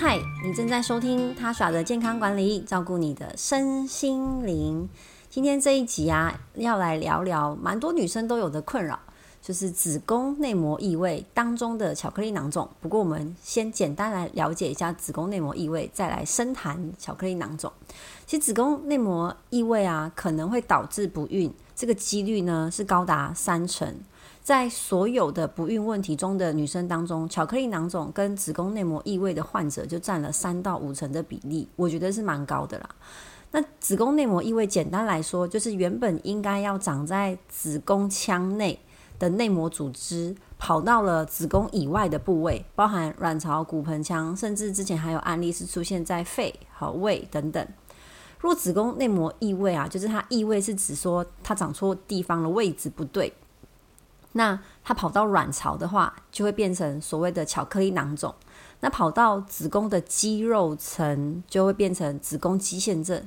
嗨，你正在收听他耍的健康管理，照顾你的身心灵。今天这一集啊，要来聊聊蛮多女生都有的困扰，就是子宫内膜异位当中的巧克力囊肿。不过，我们先简单来了解一下子宫内膜异位，再来深谈巧克力囊肿。其实，子宫内膜异位啊，可能会导致不孕，这个几率呢是高达三成。在所有的不孕问题中的女生当中，巧克力囊肿跟子宫内膜异位的患者就占了三到五成的比例，我觉得是蛮高的啦。那子宫内膜异位，简单来说，就是原本应该要长在子宫腔内的内膜组织，跑到了子宫以外的部位，包含卵巢、骨盆腔，甚至之前还有案例是出现在肺和胃等等。若子宫内膜异位啊，就是它异位是指说它长错地方了，位置不对。那它跑到卵巢的话，就会变成所谓的巧克力囊肿；那跑到子宫的肌肉层，就会变成子宫肌腺症。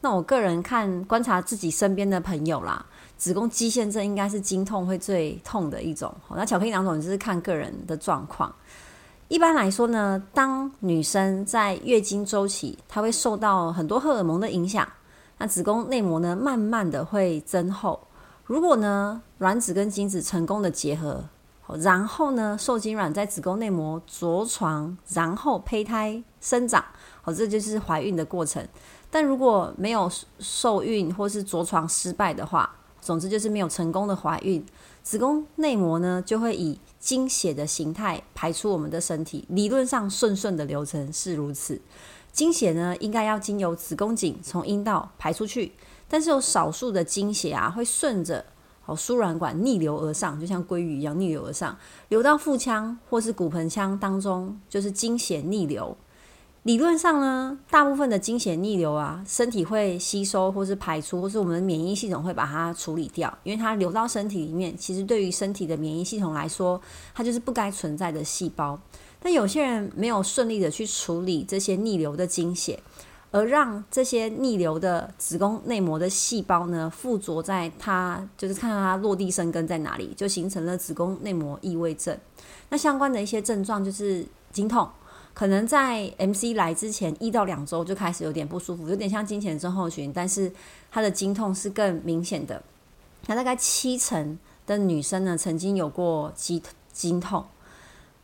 那我个人看观察自己身边的朋友啦，子宫肌腺症应该是经痛会最痛的一种。那巧克力囊肿就是看个人的状况。一般来说呢，当女生在月经周期，她会受到很多荷尔蒙的影响，那子宫内膜呢，慢慢的会增厚。如果呢，卵子跟精子成功的结合，然后呢，受精卵在子宫内膜着床，然后胚胎生长，好，这就是怀孕的过程。但如果没有受孕或是着床失败的话，总之就是没有成功的怀孕，子宫内膜呢就会以经血的形态排出我们的身体。理论上顺顺的流程是如此，经血呢应该要经由子宫颈从阴道排出去。但是有少数的经血啊，会顺着哦输卵管逆流而上，就像鲑鱼一样逆流而上，流到腹腔或是骨盆腔当中，就是经血逆流。理论上呢，大部分的经血逆流啊，身体会吸收或是排出，或是我们的免疫系统会把它处理掉，因为它流到身体里面，其实对于身体的免疫系统来说，它就是不该存在的细胞。但有些人没有顺利的去处理这些逆流的经血。而让这些逆流的子宫内膜的细胞呢附着在它，就是看到它落地生根在哪里，就形成了子宫内膜异位症。那相关的一些症状就是经痛，可能在 MC 来之前一到两周就开始有点不舒服，有点像经前症候群，但是它的经痛是更明显的。那大概七成的女生呢曾经有过经经痛，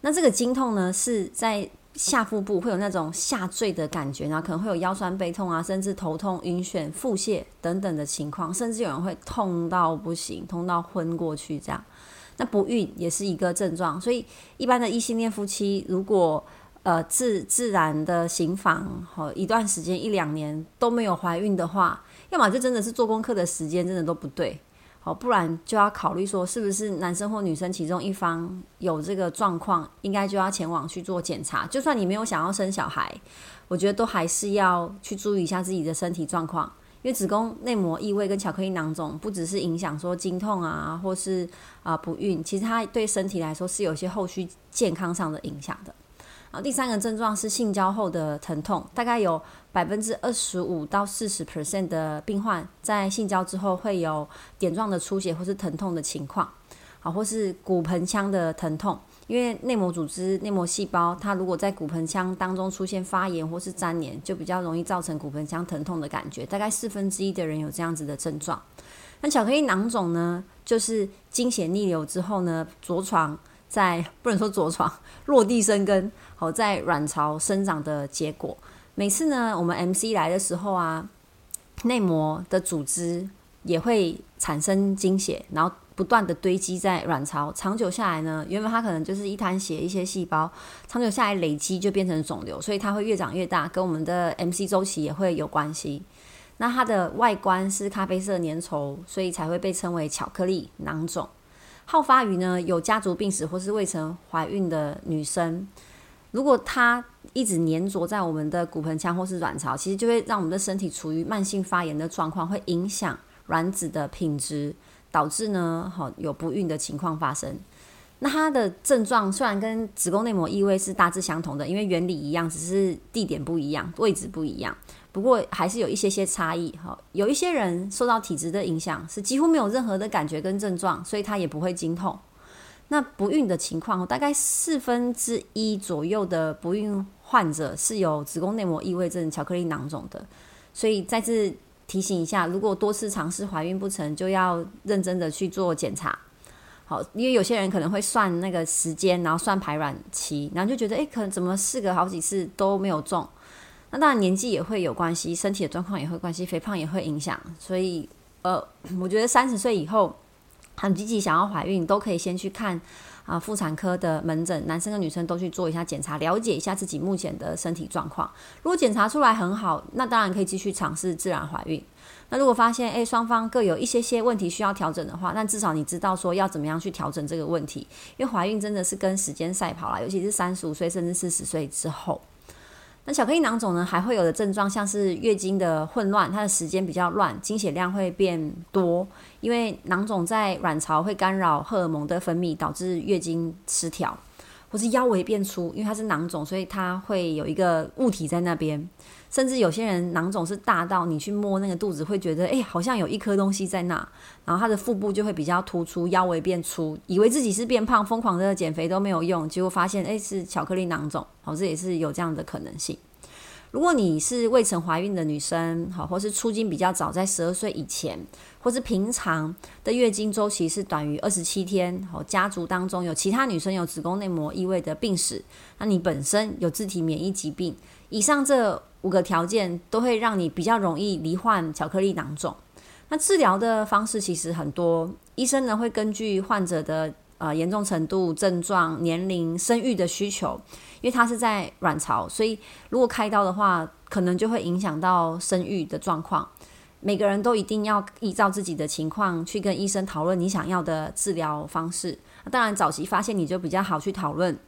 那这个经痛呢是在。下腹部会有那种下坠的感觉，然后可能会有腰酸背痛啊，甚至头痛、晕眩、腹泻等等的情况，甚至有人会痛到不行，痛到昏过去这样。那不孕也是一个症状，所以一般的异性恋夫妻如果呃自自然的行房好一段时间一两年都没有怀孕的话，要么就真的是做功课的时间真的都不对。好，不然就要考虑说，是不是男生或女生其中一方有这个状况，应该就要前往去做检查。就算你没有想要生小孩，我觉得都还是要去注意一下自己的身体状况，因为子宫内膜异位跟巧克力囊肿不只是影响说经痛啊，或是啊不孕，其实它对身体来说是有些后续健康上的影响的。然后第三个症状是性交后的疼痛，大概有百分之二十五到四十 percent 的病患在性交之后会有点状的出血或是疼痛的情况，好，或是骨盆腔的疼痛，因为内膜组织、内膜细胞它如果在骨盆腔当中出现发炎或是粘连，就比较容易造成骨盆腔疼痛的感觉，大概四分之一的人有这样子的症状。那巧克力囊肿呢，就是经血逆流之后呢，着床。在不能说着床，落地生根，好在卵巢生长的结果。每次呢，我们 MC 来的时候啊，内膜的组织也会产生经血，然后不断的堆积在卵巢。长久下来呢，原本它可能就是一滩血、一些细胞，长久下来累积就变成肿瘤，所以它会越长越大，跟我们的 MC 周期也会有关系。那它的外观是咖啡色粘稠，所以才会被称为巧克力囊肿。好发于呢有家族病史或是未曾怀孕的女生，如果她一直粘着在我们的骨盆腔或是卵巢，其实就会让我们的身体处于慢性发炎的状况，会影响卵子的品质，导致呢好有不孕的情况发生。那它的症状虽然跟子宫内膜异位是大致相同的，因为原理一样，只是地点不一样，位置不一样。不过还是有一些些差异哈，有一些人受到体质的影响，是几乎没有任何的感觉跟症状，所以他也不会经痛。那不孕的情况，大概四分之一左右的不孕患者是有子宫内膜异位症、巧克力囊肿的。所以再次提醒一下，如果多次尝试怀孕不成，就要认真的去做检查。好，因为有些人可能会算那个时间，然后算排卵期，然后就觉得，诶，可能怎么试个好几次都没有中。那当然年纪也会有关系，身体的状况也会关系，肥胖也会影响。所以，呃，我觉得三十岁以后很积极想要怀孕，都可以先去看啊妇产科的门诊，男生跟女生都去做一下检查，了解一下自己目前的身体状况。如果检查出来很好，那当然可以继续尝试自然怀孕。那如果发现诶双方各有一些些问题需要调整的话，那至少你知道说要怎么样去调整这个问题。因为怀孕真的是跟时间赛跑啦，尤其是三十五岁甚至四十岁之后。那巧克力囊肿呢，还会有的症状像是月经的混乱，它的时间比较乱，经血量会变多，因为囊肿在卵巢会干扰荷尔蒙的分泌，导致月经失调。或是腰围变粗，因为它是囊肿，所以它会有一个物体在那边。甚至有些人囊肿是大到你去摸那个肚子，会觉得哎，好像有一颗东西在那。然后他的腹部就会比较突出，腰围变粗，以为自己是变胖，疯狂的减肥都没有用，结果发现哎是巧克力囊肿。好，这也是有这样的可能性。如果你是未曾怀孕的女生，好，或是出经比较早，在十二岁以前，或是平常的月经周期是短于二十七天，好，家族当中有其他女生有子宫内膜异位的病史，那你本身有自体免疫疾病，以上这五个条件都会让你比较容易罹患巧克力囊肿。那治疗的方式其实很多，医生呢会根据患者的呃严重程度、症状、年龄、生育的需求。因为它是在卵巢，所以如果开刀的话，可能就会影响到生育的状况。每个人都一定要依照自己的情况去跟医生讨论你想要的治疗方式。当然，早期发现你就比较好去讨论，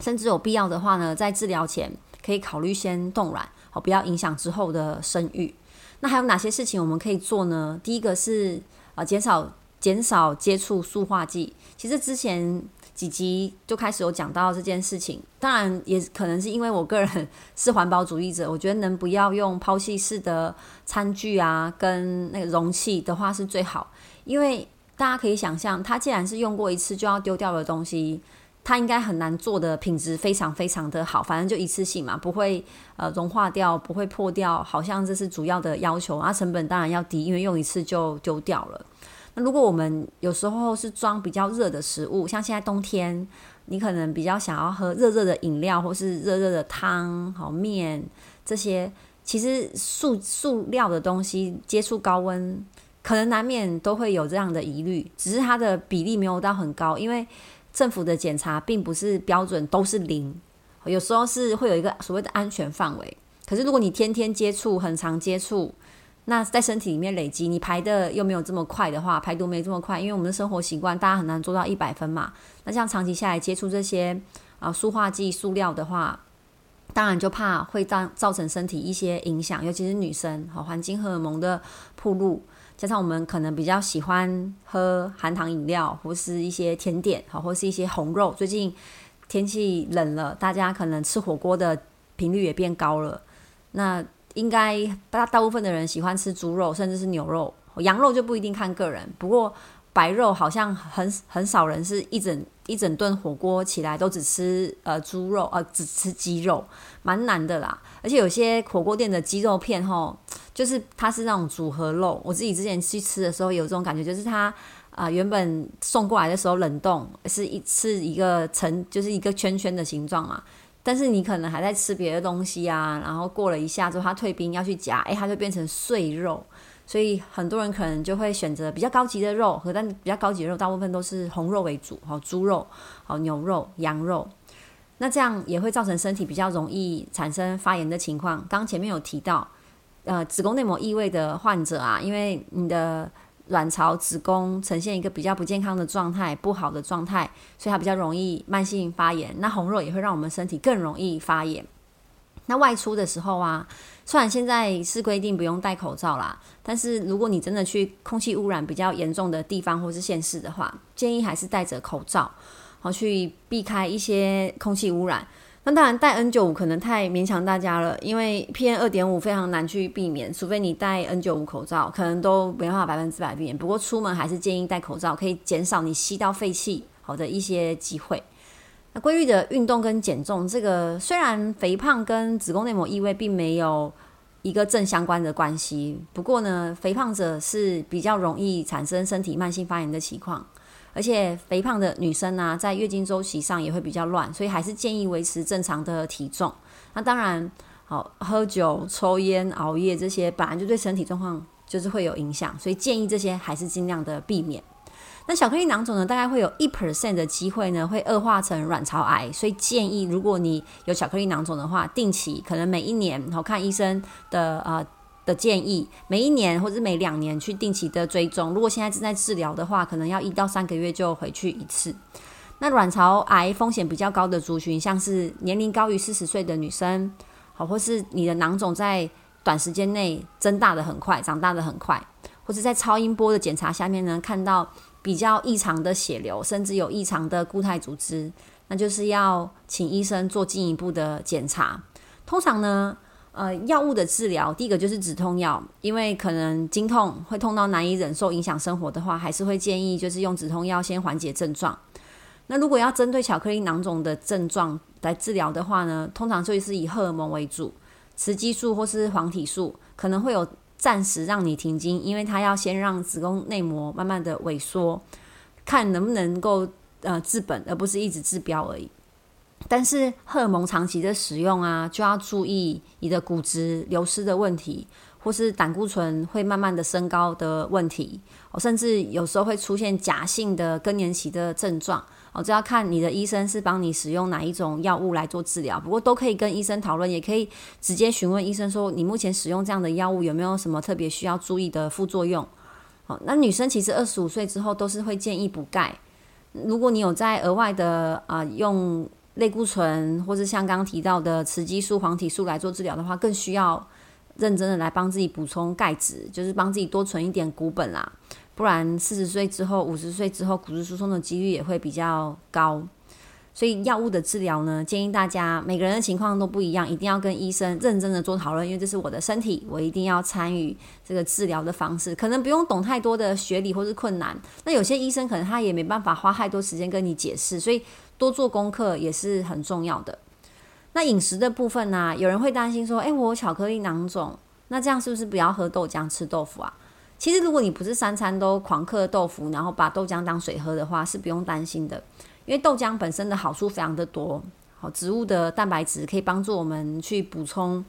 甚至有必要的话呢，在治疗前可以考虑先冻卵，好不要影响之后的生育。那还有哪些事情我们可以做呢？第一个是啊，减少减少接触塑化剂。其实之前。几集就开始有讲到这件事情，当然也可能是因为我个人是环保主义者，我觉得能不要用抛弃式的餐具啊，跟那个容器的话是最好，因为大家可以想象，它既然是用过一次就要丢掉的东西，它应该很难做的品质非常非常的好，反正就一次性嘛，不会呃融化掉，不会破掉，好像这是主要的要求，啊成本当然要低，因为用一次就丢掉了。那如果我们有时候是装比较热的食物，像现在冬天，你可能比较想要喝热热的饮料，或是热热的汤、好面这些，其实塑塑料的东西接触高温，可能难免都会有这样的疑虑，只是它的比例没有到很高，因为政府的检查并不是标准都是零，有时候是会有一个所谓的安全范围。可是如果你天天接触，很常接触。那在身体里面累积，你排的又没有这么快的话，排毒没这么快，因为我们的生活习惯，大家很难做到一百分嘛。那这样长期下来接触这些啊塑化剂、塑料的话，当然就怕会造造成身体一些影响，尤其是女生和环境荷尔蒙的铺路，加上我们可能比较喜欢喝含糖饮料或是一些甜点，好或是一些红肉。最近天气冷了，大家可能吃火锅的频率也变高了。那应该大大部分的人喜欢吃猪肉，甚至是牛肉、羊肉就不一定看个人。不过白肉好像很很少人是一整一整顿火锅起来都只吃呃猪肉，呃只吃鸡肉，蛮难的啦。而且有些火锅店的鸡肉片吼，就是它是那种组合肉。我自己之前去吃的时候有这种感觉，就是它啊原本送过来的时候冷冻是一是一个成就是一个圈圈的形状嘛。但是你可能还在吃别的东西啊，然后过了一下之后，它退冰要去夹，诶，它就变成碎肉，所以很多人可能就会选择比较高级的肉，和但比较高级的肉大部分都是红肉为主，好猪肉、好牛肉、羊肉，那这样也会造成身体比较容易产生发炎的情况。刚前面有提到，呃，子宫内膜异位的患者啊，因为你的。卵巢、子宫呈现一个比较不健康的状态、不好的状态，所以它比较容易慢性发炎。那红肉也会让我们身体更容易发炎。那外出的时候啊，虽然现在是规定不用戴口罩啦，但是如果你真的去空气污染比较严重的地方或是县市的话，建议还是戴着口罩，好去避开一些空气污染。那当然，戴 N 九五可能太勉强大家了，因为 PM 二点五非常难去避免，除非你戴 N 九五口罩，可能都没办法百分之百避免。不过出门还是建议戴口罩，可以减少你吸到废气好的一些机会。那规律的运动跟减重，这个虽然肥胖跟子宫内膜异位并没有一个正相关的关系，不过呢，肥胖者是比较容易产生身体慢性发炎的情况，而且肥胖的女生呢，在月经周期上也会比较乱，所以还是建议维持正常的体重。那当然，好喝酒、抽烟、熬夜这些本来就对身体状况。就是会有影响，所以建议这些还是尽量的避免。那巧克力囊肿呢，大概会有一 percent 的机会呢，会恶化成卵巢癌，所以建议如果你有巧克力囊肿的话，定期可能每一年，好看医生的呃的建议，每一年或者每两年去定期的追踪。如果现在正在治疗的话，可能要一到三个月就回去一次。那卵巢癌风险比较高的族群，像是年龄高于四十岁的女生，好，或是你的囊肿在。短时间内增大的很快，长大的很快，或者在超音波的检查下面呢，看到比较异常的血流，甚至有异常的固态组织，那就是要请医生做进一步的检查。通常呢，呃，药物的治疗，第一个就是止痛药，因为可能经痛会痛到难以忍受，影响生活的话，还是会建议就是用止痛药先缓解症状。那如果要针对巧克力囊肿的症状来治疗的话呢，通常就是以荷尔蒙为主。雌激素或是黄体素可能会有暂时让你停经，因为它要先让子宫内膜慢慢的萎缩，看能不能够呃治本，而不是一直治标而已。但是荷尔蒙长期的使用啊，就要注意你的骨质流失的问题，或是胆固醇会慢慢的升高的问题，甚至有时候会出现假性的更年期的症状。哦，这要看你的医生是帮你使用哪一种药物来做治疗，不过都可以跟医生讨论，也可以直接询问医生说，你目前使用这样的药物有没有什么特别需要注意的副作用？哦，那女生其实二十五岁之后都是会建议补钙，如果你有在额外的啊用类固醇或者像刚提到的雌激素、黄体素来做治疗的话，更需要认真的来帮自己补充钙质，就是帮自己多存一点股本啦。不然，四十岁之后、五十岁之后，骨质疏松的几率也会比较高。所以，药物的治疗呢，建议大家每个人的情况都不一样，一定要跟医生认真的做讨论，因为这是我的身体，我一定要参与这个治疗的方式。可能不用懂太多的学理或是困难，那有些医生可能他也没办法花太多时间跟你解释，所以多做功课也是很重要的。那饮食的部分呢，有人会担心说：“诶，我有巧克力囊肿，那这样是不是不要喝豆浆、吃豆腐啊？”其实，如果你不是三餐都狂嗑豆腐，然后把豆浆当水喝的话，是不用担心的。因为豆浆本身的好处非常的多，好，植物的蛋白质可以帮助我们去补充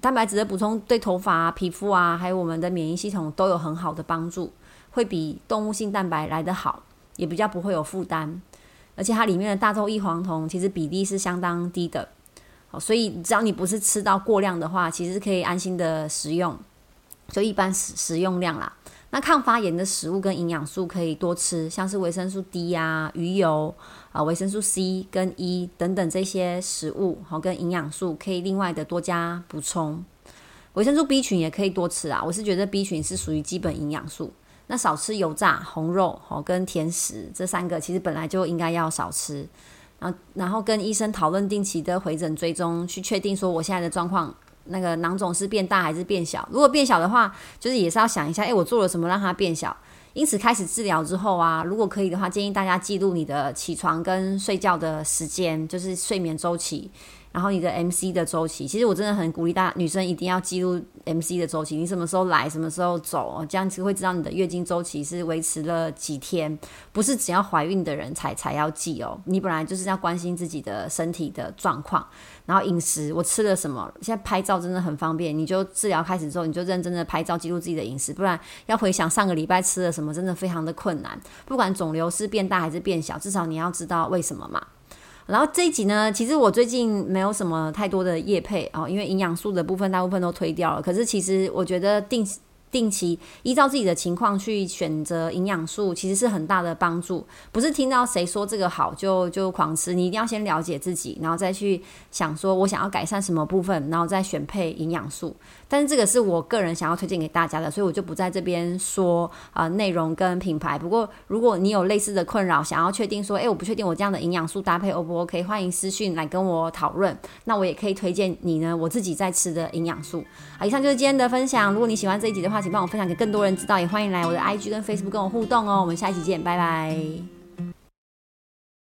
蛋白质的补充，对头发、皮肤啊，还有我们的免疫系统都有很好的帮助，会比动物性蛋白来得好，也比较不会有负担。而且它里面的大豆异黄酮其实比例是相当低的，好，所以只要你不是吃到过量的话，其实可以安心的食用。就一般食食用量啦。那抗发炎的食物跟营养素可以多吃，像是维生素 D 呀、鱼油啊、维生素 C 跟 E 等等这些食物，好跟营养素可以另外的多加补充。维生素 B 群也可以多吃啊。我是觉得 B 群是属于基本营养素。那少吃油炸、红肉，哦跟甜食这三个其实本来就应该要少吃。然后然后跟医生讨论定期的回诊追踪，去确定说我现在的状况。那个囊肿是变大还是变小？如果变小的话，就是也是要想一下，诶，我做了什么让它变小？因此开始治疗之后啊，如果可以的话，建议大家记录你的起床跟睡觉的时间，就是睡眠周期。然后你的 M C 的周期，其实我真的很鼓励大家女生一定要记录 M C 的周期，你什么时候来，什么时候走，这样子会知道你的月经周期是维持了几天，不是只要怀孕的人才才要记哦。你本来就是要关心自己的身体的状况，然后饮食我吃了什么，现在拍照真的很方便，你就治疗开始之后，你就认真的拍照记录自己的饮食，不然要回想上个礼拜吃了什么，真的非常的困难。不管肿瘤是变大还是变小，至少你要知道为什么嘛。然后这一集呢，其实我最近没有什么太多的叶配啊，因为营养素的部分大部分都推掉了。可是其实我觉得定。定期依照自己的情况去选择营养素，其实是很大的帮助。不是听到谁说这个好就就狂吃，你一定要先了解自己，然后再去想说我想要改善什么部分，然后再选配营养素。但是这个是我个人想要推荐给大家的，所以我就不在这边说啊内容跟品牌。不过如果你有类似的困扰，想要确定说，诶，我不确定我这样的营养素搭配 O 不 OK，欢迎私讯来跟我讨论。那我也可以推荐你呢，我自己在吃的营养素。啊，以上就是今天的分享。如果你喜欢这一集的话请帮我分享给更多人知道，也欢迎来我的 IG 跟 Facebook 跟我互动哦。我们下一期见，拜拜。